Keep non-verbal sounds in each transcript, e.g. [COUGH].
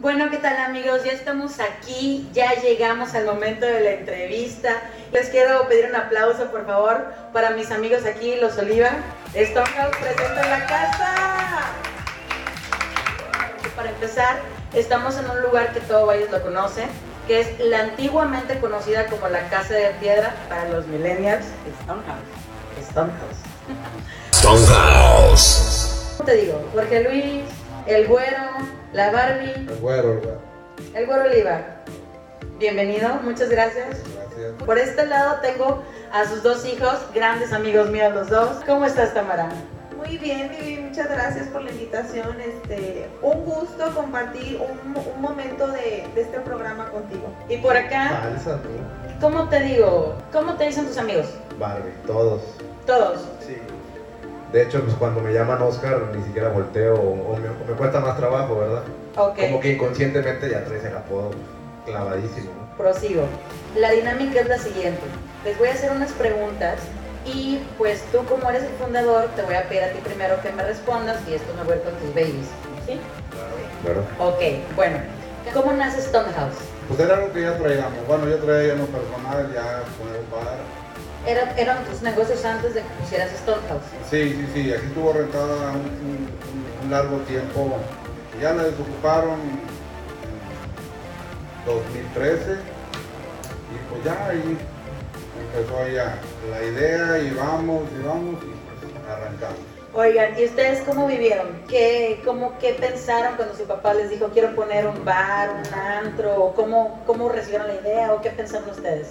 Bueno, ¿qué tal amigos? Ya estamos aquí, ya llegamos al momento de la entrevista. Les quiero pedir un aplauso, por favor, para mis amigos aquí, los Oliva. Stonehouse presente en la casa. Para empezar, estamos en un lugar que todo Valles lo conoce, que es la antiguamente conocida como la Casa de Piedra para los millennials, Stonehouse. Stonehouse. Stonehouse. ¿Cómo te digo? Jorge Luis, el güero, la Barbie, El güero, el güero. el güero Oliva. Bienvenido, muchas gracias. Gracias. Por este lado tengo a sus dos hijos, grandes amigos míos los dos. ¿Cómo estás, Tamara? Muy bien, Vivi, muchas gracias por la invitación. Este, un gusto compartir un, un momento de, de este programa contigo. Y por acá, Falsa, tú. ¿cómo te digo? ¿Cómo te dicen tus amigos? Barbie, todos. Todos. De hecho, pues cuando me llaman Oscar, ni siquiera volteo o, o me, o me cuesta más trabajo, ¿verdad? Como que inconscientemente ya traes el apodo clavadísimo, ¿no? prosigo. La dinámica es la siguiente. Les voy a hacer unas preguntas y pues tú como eres el fundador te voy a pedir a ti primero que me respondas y esto me vuelve con tus babies. ¿Sí? Claro. Ok, bueno. ¿Cómo nace Stonehouse? Pues era algo que ya traíamos. Bueno, yo traía en lo personal ya un bar. Era- eran tus negocios antes de que pusieras Stonehouse. Sí, sí, sí, aquí estuvo rentada un, un- un- un largo tiempo. Ya la desocuparon en 2013 y pues ya ahí empezó ya la idea y vamos y vamos y pues arrancamos. Oigan, ¿y ustedes cómo vivieron? ¿Qué, cómo, ¿Qué pensaron cuando su papá les dijo quiero poner un bar, un antro? ¿O ¿Cómo, ¿Cómo recibieron la idea o qué pensaron ustedes?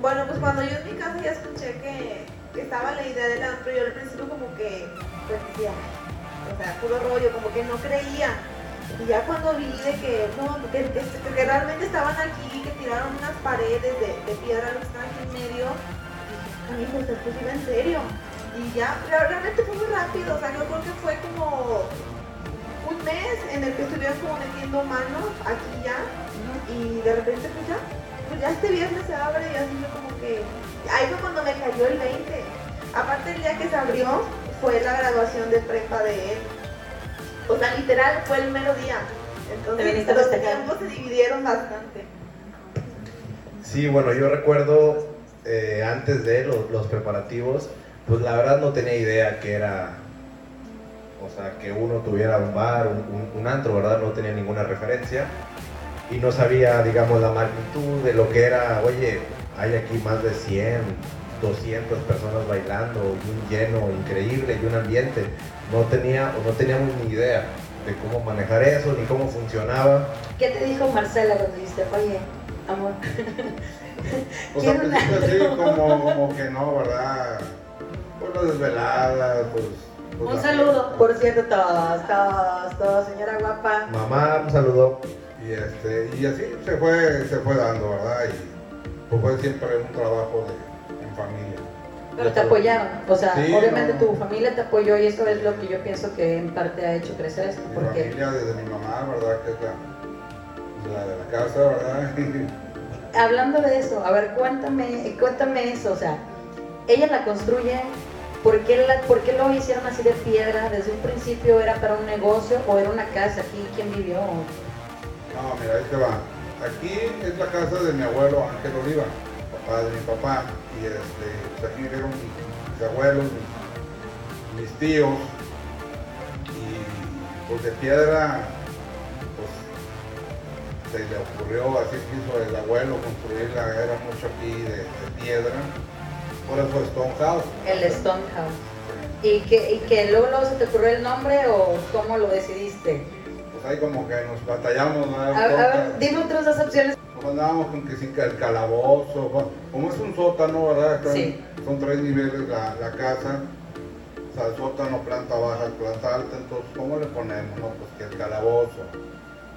Bueno, pues cuando yo en mi casa ya escuché que, que estaba la idea del antro, yo al principio como que, pues decía, o sea, puro rollo, como que no creía. Y ya cuando vi de que, no, que, que- realmente estaban aquí, que tiraron unas paredes de, de piedra, que estaban aquí en medio, dije, amigo, se puso en serio. Y ya, realmente fue muy rápido, o sea, yo creo que fue como un mes en el que estuvieron como metiendo manos aquí ya, y de repente pues ya, pues ya este viernes se abre y así fue como que, ahí fue cuando me cayó el 20. Aparte el día que se abrió fue la graduación de prepa de él. O sea, literal fue el mero día. Entonces los tiempos se dividieron bastante. Sí, bueno, yo recuerdo eh, antes de los, los preparativos, pues la verdad no tenía idea que era, o sea, que uno tuviera un bar, un, un- un antro, ¿verdad? No tenía ninguna referencia y no sabía, digamos, la magnitud de lo que era, oye, hay aquí más de 100, 200 personas bailando y un lleno increíble y un ambiente. No tenía, o no teníamos ni idea de cómo manejar eso, ni cómo funcionaba. ¿Qué te dijo Marcela cuando dijiste, oye, amor? [LAUGHS] Pues Quiero al principio así antro. como, [LAUGHS] como que no, ¿verdad? Pues las desveladas, pues... pues Un la- saludo, por cierto, todos, todos, todos, señora guapa. Mamá, un saludo. Y, este, y así se fue, se fue dando, ¿verdad? Y pues fue siempre un trabajo de, en familia. Pero te apoyaron, o sea, Sí, obviamente no. tu familia te apoyó y eso es lo que yo pienso que en parte ha hecho crecer esto, Mi porque familia, desde mi mamá, ¿verdad? Que es la, la de la casa, ¿verdad? [LAUGHS] hablando de eso, a ver, cuéntame, cuéntame eso, o sea, ella la construye, ¿por qué, la, ¿por qué lo hicieron así de piedra? ¿Desde un principio era para un negocio o era una casa aquí? ¿Quién vivió? No, mira, ahí te va. Aquí es la casa de mi abuelo Ángel Oliva, papá de mi papá. Y este, aquí vivieron mis, mis abuelos, mis, mis tíos. Y pues de piedra, pues se le ocurrió, así quiso el abuelo construirla, era mucho aquí de, de piedra. Por eso Stonehouse. El Stonehouse. ¿Y que, ¿Y que luego, luego se te ocurrió el nombre o cómo lo decidiste? Pues ahí como que nos batallamos, ¿no? A, a ver, dime otras dos opciones. Nos andábamos con que sí, que el calabozo, bueno, como es un sótano, ¿verdad? Sí. Son tres niveles la, la casa, o sea, sótano, planta baja, planta alta, entonces, ¿cómo le ponemos? No, pues que el calabozo.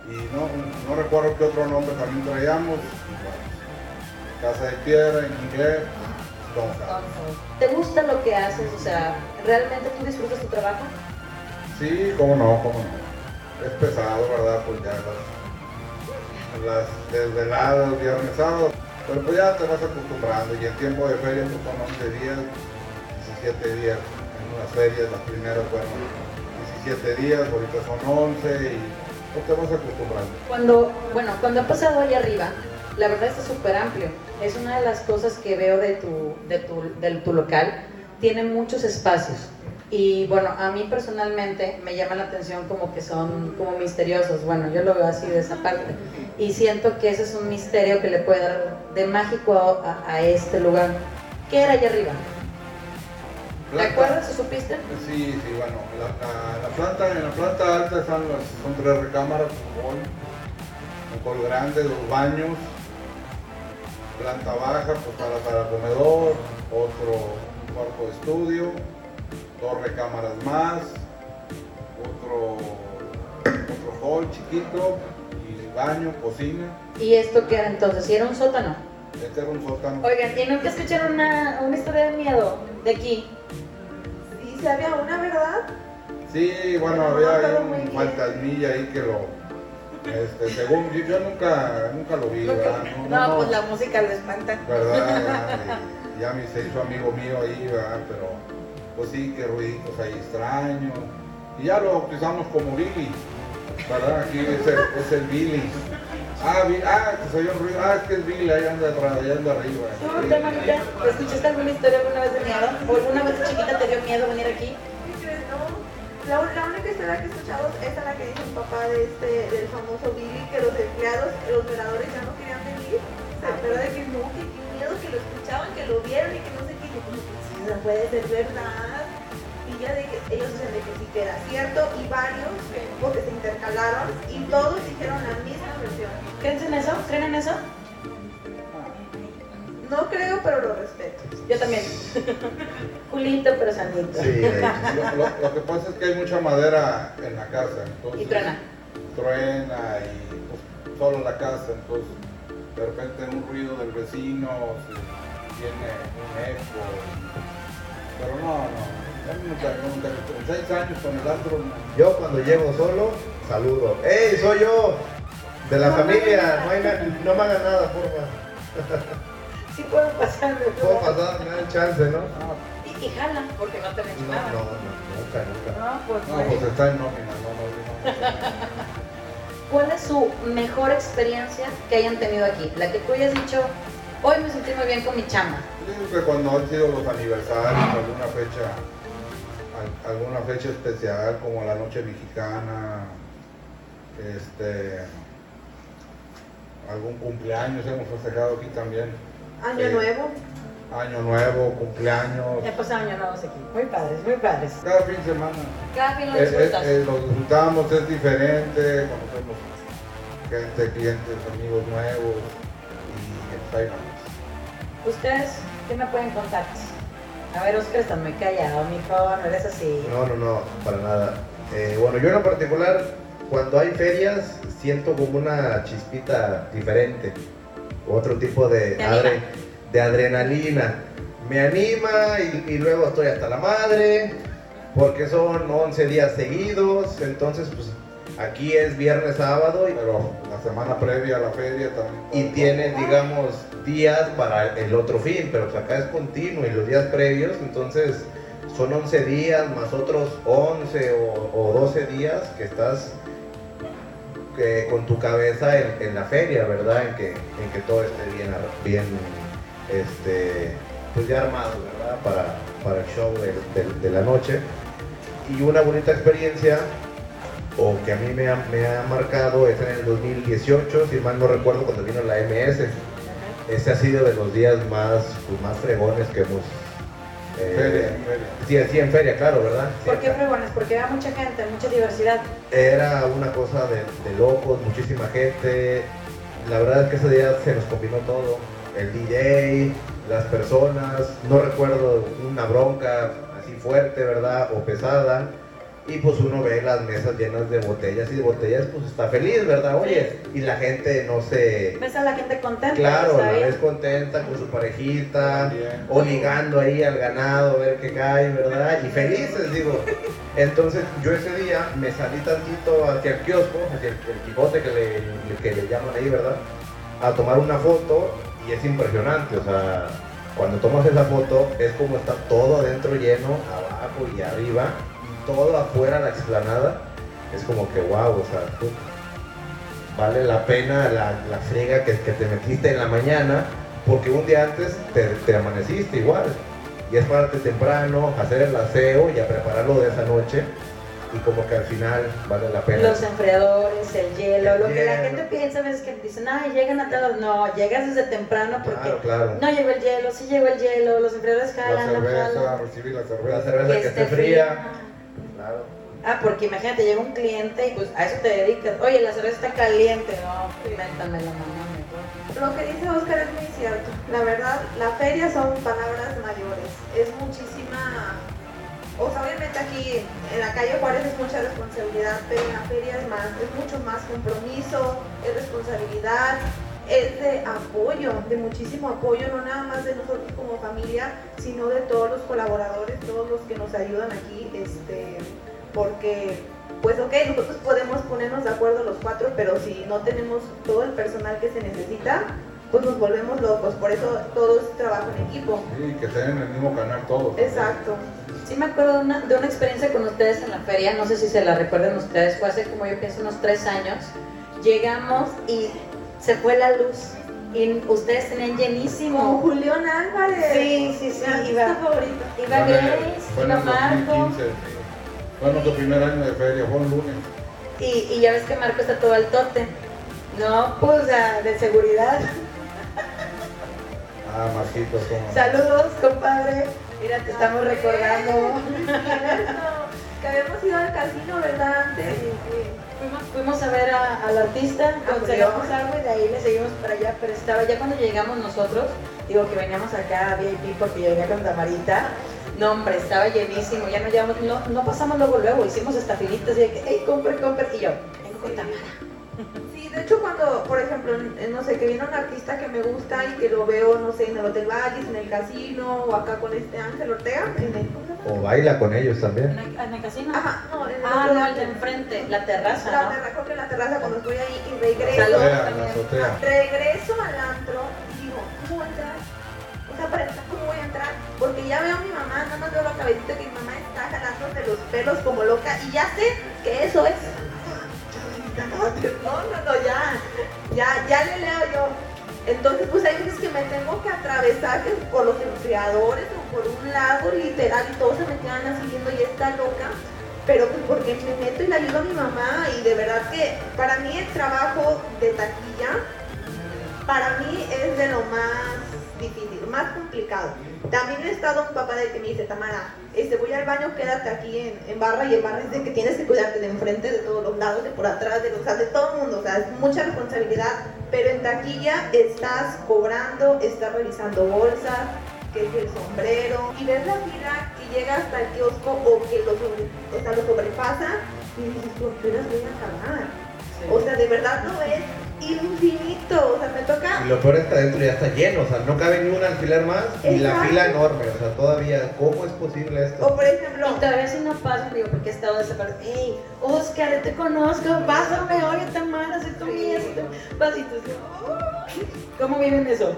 Y no, no recuerdo qué otro nombre también traíamos. Bueno, casa de piedra en inglés. ¿Te gusta lo que haces? O sea, ¿realmente tú disfrutas tu trabajo? Sí, cómo no, cómo no. Es pesado, ¿verdad? Pues ya las, las desveladas, viernes, sábado. Pero pues ya te vas acostumbrando y en tiempo de feria pues son 11 días, 17 días. En unas ferias las primeras fueron 17 días, ahorita son 11 y no te vas acostumbrando. Cuando, bueno, cuando he pasado allá arriba, la verdad está súper amplio. Es una de las cosas que veo de tu, de tu, de tu local. Tiene muchos espacios. Y bueno, a mí personalmente me llama la atención como que son como misteriosos. Bueno, yo lo veo así de esa parte. Y siento que ese es un misterio que le puede dar de mágico a, a este lugar. ¿Qué era allá arriba? ¿Te acuerdas o supiste? Sí, sí, bueno, la, la- la planta, en la planta alta están las, son tres recámaras, un hall, un hall grande, dos baños, planta baja, pues para, para comedor, otro cuarto de estudio, dos recámaras más, otro, otro hall chiquito, y baño, cocina, ¿Y esto qué era entonces? ¿Si era un sótano? este era un sótano. Oigan, ¿y nunca escucharon una, una historia de miedo de aquí? Sí, sí había una, ¿verdad? Sí, bueno, No, había muy un fantasmilla ahí que lo, este, según, yo, yo nunca, nunca lo vi, ¿verdad? No, pues la música lo espanta. ¿verdad? [LAUGHS] Y ya me se hizo amigo mío ahí, ¿verdad? Pero, pues sí, que ruiditos ahí extraños. Y ya lo bautizamos como Billy, ¿verdad? Aquí es el, es el Billy. Ah, Vi- ah, que se oyó un ruido, ah, es que es Billy, ahí anda atrás, ahí anda arriba. ¿Tú, te Manita, escuchaste alguna historia alguna vez de miedo? ¿O alguna vez de chiquita te dio miedo venir aquí? ¿Qué crees, no? La, la única historia que he escuchado es la que dice el papá de este, del famoso Billy, que los empleados, los veladores ya no querían venir. Se acuerda de que no, que qué miedo, que lo escuchaban, que lo vieron y que no sé qué. No puede ser verdad. Y ya de que ellos dicen de que sí que era cierto y varios, que, porque se intercalaron y todos dijeron la misma versión. ¿Creen en eso? ¿Creen en eso? No creo, pero lo respeto. Yo también. Julito, pero sanito. Sí. Lo, lo- lo que pasa es que hay mucha madera en la casa, entonces... Y truena. truena y pues, solo la casa, entonces de repente un ruido del vecino, tiene un eco, pero no, no, seis años con el antro, no. Yo cuando llego solo, saludo. ¡Ey, soy yo! De la familia, no, hay na- no me hagan nada, porfa. [LAUGHS] Sí puedo pasar, me Puedo pasar, me dan chance, ¿no? Ah, Y, y jala, porque no te No, mencionaba. no, no, nunca, nunca. No, pues, no, pues está en nómina, no, no, no. [LAUGHS] ¿Cuál es su mejor experiencia que hayan tenido aquí? La que tú hayas dicho, hoy me sentí muy bien con mi chamba. Yo digo que cuando han sido los aniversarios, alguna fecha, al- alguna fecha especial como la noche mexicana, este, algún cumpleaños hemos festejado aquí también. Año nuevo. Año nuevo, cumpleaños, Ya pasaron años nuevos aquí. Muy padres, muy padres. cada fin de semana. Cada fin lo Eh, eh, disfrutas. eh, lo disfrutamos, es diferente, conocemos gente, clientes, amigos nuevos y vamos. ¿Ustedes qué me pueden contar? A ver, Oscar está muy callado, mijo, no eres así. No, no, no, para nada. Eh, bueno, yo en lo particular, cuando hay ferias, siento como una chispita diferente. Otro tipo de, adre- de adrenalina. Me anima y, y luego estoy hasta la madre, porque son 11 días seguidos. Entonces, pues aquí es viernes, sábado y, Pero semana previa a la feria y tienen, digamos, días para el otro fin, pero pues acá es continuo y los días previos, entonces son 11 días más otros 11 o, o 12 días que estás que con tu cabeza en, la feria, ¿verdad? En que, en que todo esté bien, bien este, pues ya armado, ¿verdad? Para, para el show de la noche. Y una bonita experiencia, o que a mí me ha, me ha marcado, es en el 2018, si mal no recuerdo, cuando vino la MS. Ese ha sido de los días más, pues, más fregones que hemos... eh, Feria, feria. Sí, sí, en feria, claro, ¿verdad? ¿Por qué fregones? Porque había mucha gente, mucha diversidad. Era una cosa de, de locos, muchísima gente. La verdad es que ese día se nos combinó todo. El DJ, las personas, no recuerdo una bronca así fuerte, ¿verdad? O pesada. Y pues uno ve las mesas llenas de botellas y de botellas, pues está feliz, ¿verdad? Oye, y la gente no se... ¿Ves a la gente contenta? Claro, ¿Está la ves contenta con su parejita, Bien. o ligando ahí al ganado, a ver qué cae, ¿verdad? Y felices, digo. Entonces yo ese día me salí tantito hacia el kiosco, hacia el, el Quijote que le, que le llaman ahí, ¿verdad? A tomar una foto y es impresionante, o sea, cuando tomas esa foto es como está todo adentro lleno, abajo y arriba, todo afuera la explanada, es como que wow, o sea, tú- vale la pena la, la friega que, que te metiste en la mañana, porque un día antes te, te amaneciste igual. Y es pararte temprano, hacer el aseo y a prepararlo de esa noche. Y como que al final vale la pena. Los enfriadores, el hielo, El lo que la gente piensa es que dicen, ay, llegan a todas. No, llegas desde temprano porque Claro, claro. no llegó el hielo, sí llegó el hielo, los enfriadores La jalan, no cerveza, jalan. recibir la La cerveza. cerveza que esté fría. Claro. Ah, porque imagínate, llega un cliente y pues a eso te dedicas. Oye, la cerveza está caliente. No, métame la mamá mejor. Lo que dice Oscar es muy cierto. La verdad, la feria son palabras mayores. Es muchísima. O sea, obviamente aquí en la calle Juárez es mucha responsabilidad, pero en la feria es más, es mucho más compromiso, es responsabilidad, es de apoyo, de muchísimo apoyo, no nada más de nosotros como familia, sino de todos los colaboradores, todos los que nos ayudan aquí, este, porque pues ok, nosotros podemos ponernos de acuerdo los cuatro, pero si no tenemos todo el personal que se necesita, pues nos volvemos locos. Por eso todo es trabajo en equipo. Sí, que estén en el mismo canal todos. Exacto. Sí me acuerdo de una, de una experiencia con ustedes en la feria, no sé si se la recuerdan ustedes, fue hace como yo pienso unos tres años. Llegamos y se fue la luz y ustedes tenían Con llenísimo. Julián Álvarez. Sí, sí, sí, Mi iba- favorito. Iba Grace, fue iba Marco 2015, sí. Fue nuestro primer año de feria, fue un lunes. y, y ya ves que Marco está todo al tote. No, pues ah, de seguridad. Ah, Marquitos, como. Saludos, compadre. Mira, te estamos recordando. [LAUGHS] Que habíamos ido al casino, ¿verdad? Antes. Fuimos, fuimos a ver a- al artista, A conseguimos algo y de ahí le seguimos para allá, pero estaba ya cuando llegamos nosotros, digo que veníamos acá a VIP porque yo venía con Tamarita, no hombre, estaba llenísimo, ya no llevamos, no, no pasamos luego luego, hicimos hasta filitas y de que, hey, compre, compre, y yo, vengo con Tamara. Sí, de hecho cuando, por ejemplo, no sé, que viene un artista que me gusta y que lo veo, no sé, en el Hotel Valles, en el casino, o acá con este Ángel Ortega, en el. O baila con ellos ¿En también. el, en el casino? Ajá, no, en el Ah, otro no, el de enfrente, la terraza, La ¿no? terraza, creo que en la terraza cuando estoy ahí y regreso. Azotea, también. la azotea. Regreso al antro y digo, ¿cómo voy a entrar? O sea, para empezar, ¿cómo voy a entrar? Porque ya veo a mi mamá, nada más veo la cabecita que mi mamá está jalando de los pelos como loca y ya sé que eso es. No, no, no, ya, ya, ya le leo yo. Entonces, pues hay veces que me tengo que atravesar por los enfriadores o por un lago literal y todos se me quedan así viendo y está loca. Pero pues porque me meto y le ayudo a mi mamá y de verdad que para mí el trabajo de taquilla para mí es de lo más difícil, más complicado. También he estado un papá de que me dice, Tamara, este, voy al baño, quédate aquí en, en barra y en barra es de que tienes que cuidarte de enfrente, de todos los lados, de por atrás, de los, o sea, de todo el mundo, o sea, es mucha responsabilidad, pero en taquilla estás cobrando, estás revisando bolsas, que es el sombrero, y ves la fila que llega hasta el kiosco o que lo, sobre, o sea, lo sobrepasa y dices, ¿por qué las voy a? O sea, de verdad no es infinito. Lo peor es que adentro ya está lleno, o sea, no cabe ni un alfiler más y la fila enorme, o sea, todavía, ¿cómo es posible esto? O por ejemplo, Y todavía si no pasan, digo, porque he estado desaparecido. Hey, Oscar, yo te conozco, pásame, oye, Tamara, soy tu mía, soy tu pasito. ¿Cómo viven eso?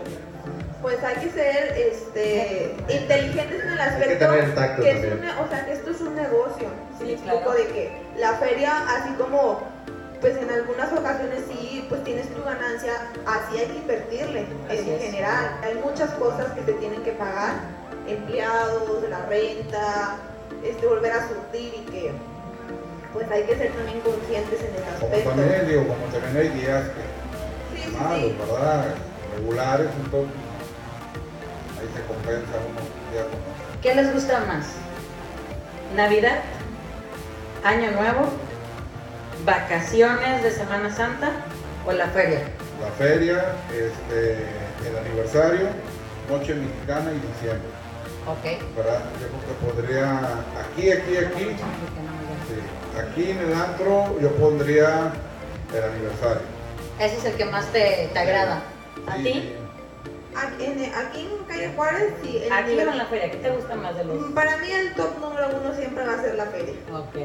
pues hay que ser este, inteligentes en el que aspecto tener que es también. un, ne- o sea, que esto es un negocio. ¿sí? Sí, me explico claro. de que la feria, así como pues en algunas ocasiones sí, pues tienes tu ganancia, así hay que invertirle Así en es. general. Hay muchas cosas que se tienen que pagar, empleados, la renta, este, volver a surtir y que pues hay que ser también conscientes en Como aspecto. también, digo, como también hay días que Sí, sí, malos, sí. ¿verdad? Regulares, entonces ahí se compensa uno un día con otro. ¿Qué les gusta más? ¿Navidad? ¿Año Nuevo? ¿Vacaciones de Semana Santa? ¿O la feria? La feria, este, el aniversario, Noche Mexicana y diciembre, Ok. ¿verdad? Yo creo que podría, aquí, aquí, aquí, sí, aquí en el antro yo pondría el aniversario. Ese es el que más te, te agrada. ¿A Sí, ti? Aquí en, aquí en Calle Juárez, sí. el Aquí nivel- o en la feria, ¿qué te gusta más de los? Para mí el top número uno siempre va a ser la feria. Ok.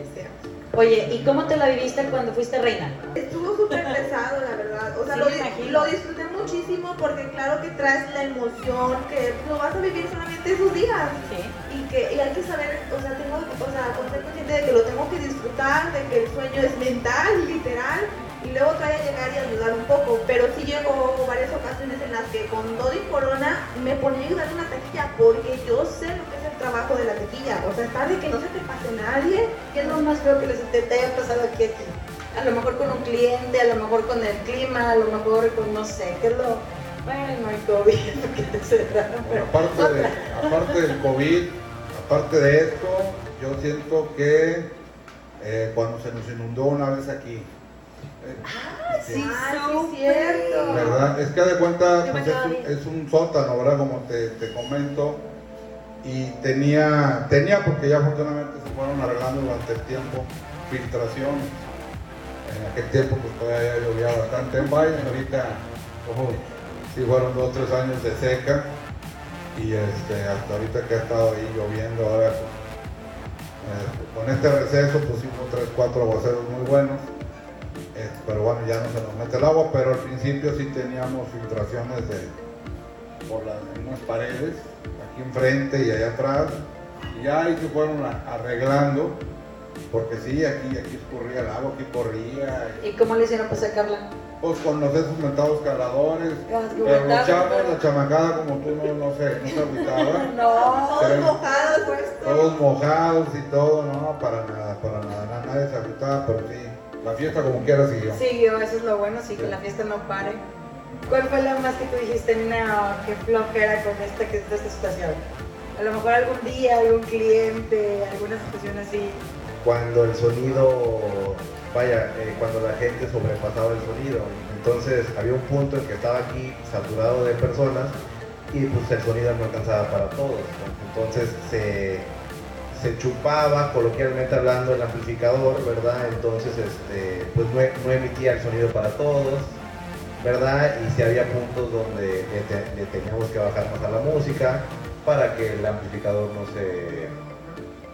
Oye, ¿y cómo te la viviste cuando fuiste reina? Estuvo súper pesado, la verdad. O sea, Sí, lo, disfruté muchísimo porque claro que traes la emoción, que lo vas a vivir solamente esos días. Sí. Y que y hay que saber, o sea, tengo, o sea, ser consciente de que lo tengo que disfrutar, de que el sueño es mental, literal, y luego trae a llegar y ayudar un poco, pero sí llegó varias ocasiones en las que con todo y corona me ponía a ayudar en una taquilla porque yo sé lo que trabajo de la taquilla, o sea, está de que no se te pase nadie, ¿Qué es lo más feo que les te, te haya pasado aquí a ti? A lo mejor con un cliente, a lo mejor con el clima, a lo mejor con no sé, ¿qué es lo...? Bueno, el COVID, [LAUGHS] que pero... Aparte, de, aparte del COVID, aparte de esto, yo siento que eh, cuando se nos inundó una vez aquí, eh, Sí, Ah, sí, cierto. ¿verdad? Es que de cuenta, pues, es, un, es un sótano, ¿verdad? Como te, te comento. Y tenía, tenía, porque ya afortunadamente se fueron arreglando durante el tiempo, filtraciones. En aquel tiempo pues todavía llovía bastante en Valle, ahorita, ojo, sí fueron dos, tres años de seca. Y este, hasta ahorita que ha estado ahí lloviendo, ahora pues, eh, con este receso pusimos tres, cuatro aguaceros muy buenos. Eh, pero bueno, ya no se nos mete el agua, pero al principio sí teníamos filtraciones de, por las mismas paredes, aquí enfrente y allá atrás. Y ya ahí se fueron arreglando, porque sí, aquí, aquí escurría el agua, aquí corría. ¿Y cómo le hicieron para sacarla? Pues con los esos mentados cargadores, pero los cubetazos, chavos, pero- la chamacada como tú, no, no sé, no se agüitaba. [LAUGHS] No. todos mojados, pues. Todos mojados y todo, no, para nada, para nada, nada, nadie se agüitaba, pero sí, la fiesta como quiera siguió. Siguió, eso es lo bueno, sí, que la fiesta no pare. ¿Cuál fue la más que tú dijiste, no, qué flojera con esta, que- esta situación? A lo mejor algún día, algún cliente, alguna situación así. cuando el sonido, vaya, eh, cuando la gente sobrepasaba el sonido. Entonces había un punto en que estaba aquí saturado de personas y pues el sonido no alcanzaba para todos. ¿no? Entonces se, se chupaba, coloquialmente hablando, el amplificador, ¿verdad? Entonces este, pues no, no emitía el sonido para todos. ¿Verdad? Y si había puntos donde le, te- le teníamos que bajar más a la música para que el amplificador no se,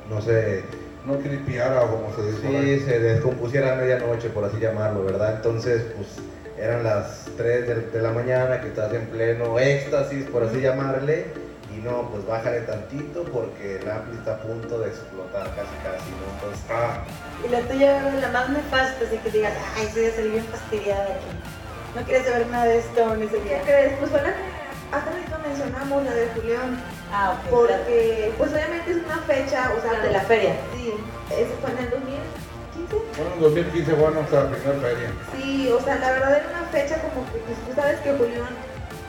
no se, No cripiara como se dice. sí, se descompusiera a medianoche, por así llamarlo, ¿verdad? Entonces, pues eran las 3 de, de la mañana que estás en pleno éxtasis, por así llamarle, y no, pues bájale tantito porque el ampli está a punto de explotar casi casi, ¿no? Entonces, ah, Y la tuya era la más nefasta, así que digas, ay, sí, ya salí bien fastidiada aquí. No quieres saber nada de esto en ese ¿Qué día. crees? Pues fue la que hace mencionamos, la de Julián, Ah, ok. porque pues obviamente es una fecha, o sea, La de la feria. Sí, eso fue en el 2015. Bueno, en 2015 fue nuestra primera feria. Sí, o sea, la verdad era una fecha como que, pues tú sabes que Julián,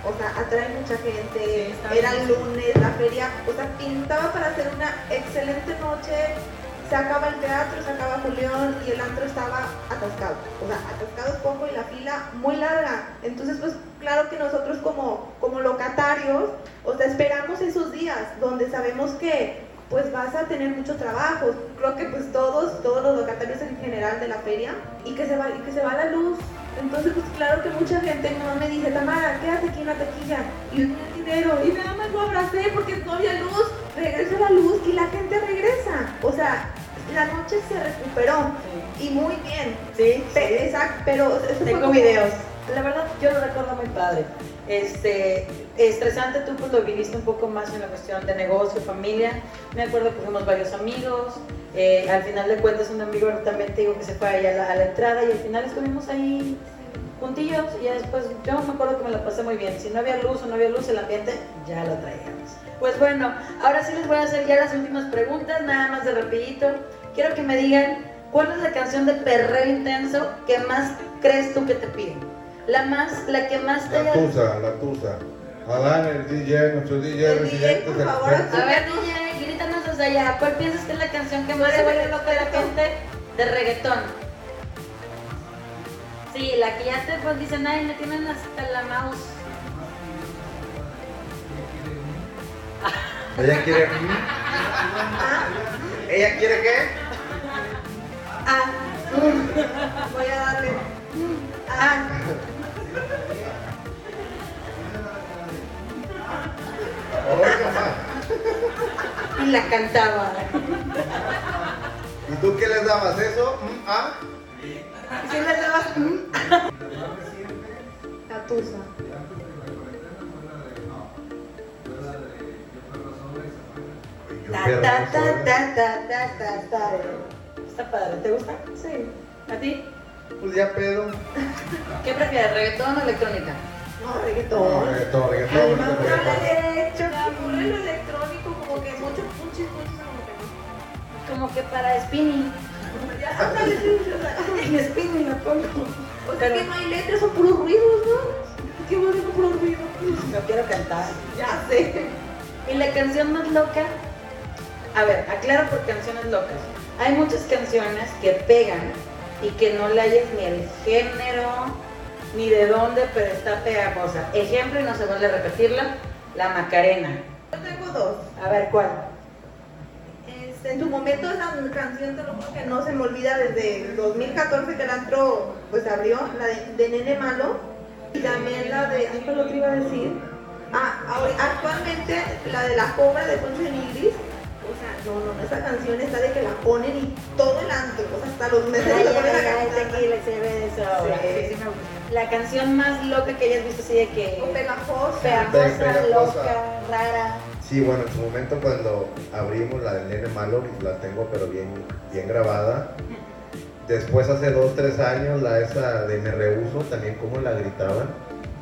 o sea, atrae mucha gente, Sí, era bien. el lunes, la feria, o sea, pintaba para hacer una excelente noche, se acaba el teatro, se acaba Julián y el antro estaba atascado, o sea, atascado poco y la fila muy larga, entonces pues claro que nosotros como, como locatarios, o sea, esperamos esos días donde sabemos que pues vas a tener mucho trabajo. Creo que pues todos, todos los locatarios en general de la feria y que se va, y que se va la luz. Entonces pues claro que mucha gente no me dice, Tamara, quédate aquí en la taquilla y yo tenía dinero y nada más lo abracé porque no había luz, regresó la luz y la gente regresa. O sea, la noche se recuperó y muy bien. Sí, Pe- Exacto, pero Tengo como- videos. La verdad, yo lo recuerdo muy padre. Este, estresante, tú pues lo viviste un poco más en la cuestión de negocio, familia. Me acuerdo que fuimos varios amigos. eh, al final de cuentas, un amigo también te digo que se fue ahí a la, a la entrada y al final estuvimos ahí juntillos y ya después, yo me acuerdo que me la pasé muy bien. Si no había luz o no había luz, el ambiente ya lo traíamos. Pues bueno, ahora sí les voy a hacer ya las últimas preguntas, nada más de rapidito. Quiero que me digan, ¿cuál es la canción de Perreo Intenso que más crees tú que te piden? La más, la que más te La haya... Tusa, la Tusa. Adán, el DJ, nuestro DJ El DJ, por favor. A ver, DJ, grítanos desde allá. ¿Cuál piensas que es la canción que más se vuelve loca de la gente de reggaetón? Sí, la que ya te pues, dicen, ay, me tienen hasta la mouse. Ella quiere, Ah, ella quiere qué? ah, mm, voy a darle. Ah, Y la cantaba. ¿Y tú qué les dabas eso? ¿Mm? ¿Ah? ¿y si le dabas? mm? La tusa. Ta, perro, ta, ta, ta, ta, ta. Está padre, ¿te gusta? Sí. ¿A ti? Pues ya pedo. ¿Qué prefieres, reggaetón o electrónica? No, No, reggaetón. reggaetón, reggaetón. Ay, reggaetón. me aburre lo electrónico, como que muchos punches, punches, como que no. Para spinning. Ya [LAUGHS] En spinning lo pongo. O sea que no hay letras, son puros ruidos, ¿no? ¿Qué más digo puros ruidos? No quiero cantar. Ya sé. ¿Y la canción más loca? A ver, aclaro por canciones locas. Hay muchas canciones que pegan y que no le hayas ni el género ni de dónde, pero está pegajosa. Ejemplo, y no se vuelve a repetirla, la Macarena. Yo tengo dos. A ver, ¿cuál? Este, en su momento esa canción te lo juro que no se me olvida desde el 2014 que el antro pues abrió, la de, de Nene Malo y también la de, ay, ¿cuál otro iba a decir? Ah, actualmente la de la cobra de Poncho de Nigris, no, no, esa canción está de que la ponen y todo el antro, o sea, hasta los meseros se ponen a cantarla. Sí. La canción más loca que hayas visto así de que O pegajosa. pegajosa, Pegajosa. loca, rara. Sí, bueno, en su momento cuando abrimos la del nene malo, la tengo pero bien, bien grabada. Después hace dos, tres años, la esa de Me Rehuso, también como la gritaban.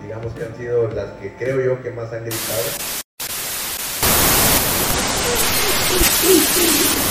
Digamos que han sido las que creo yo que más han gritado. Thank you.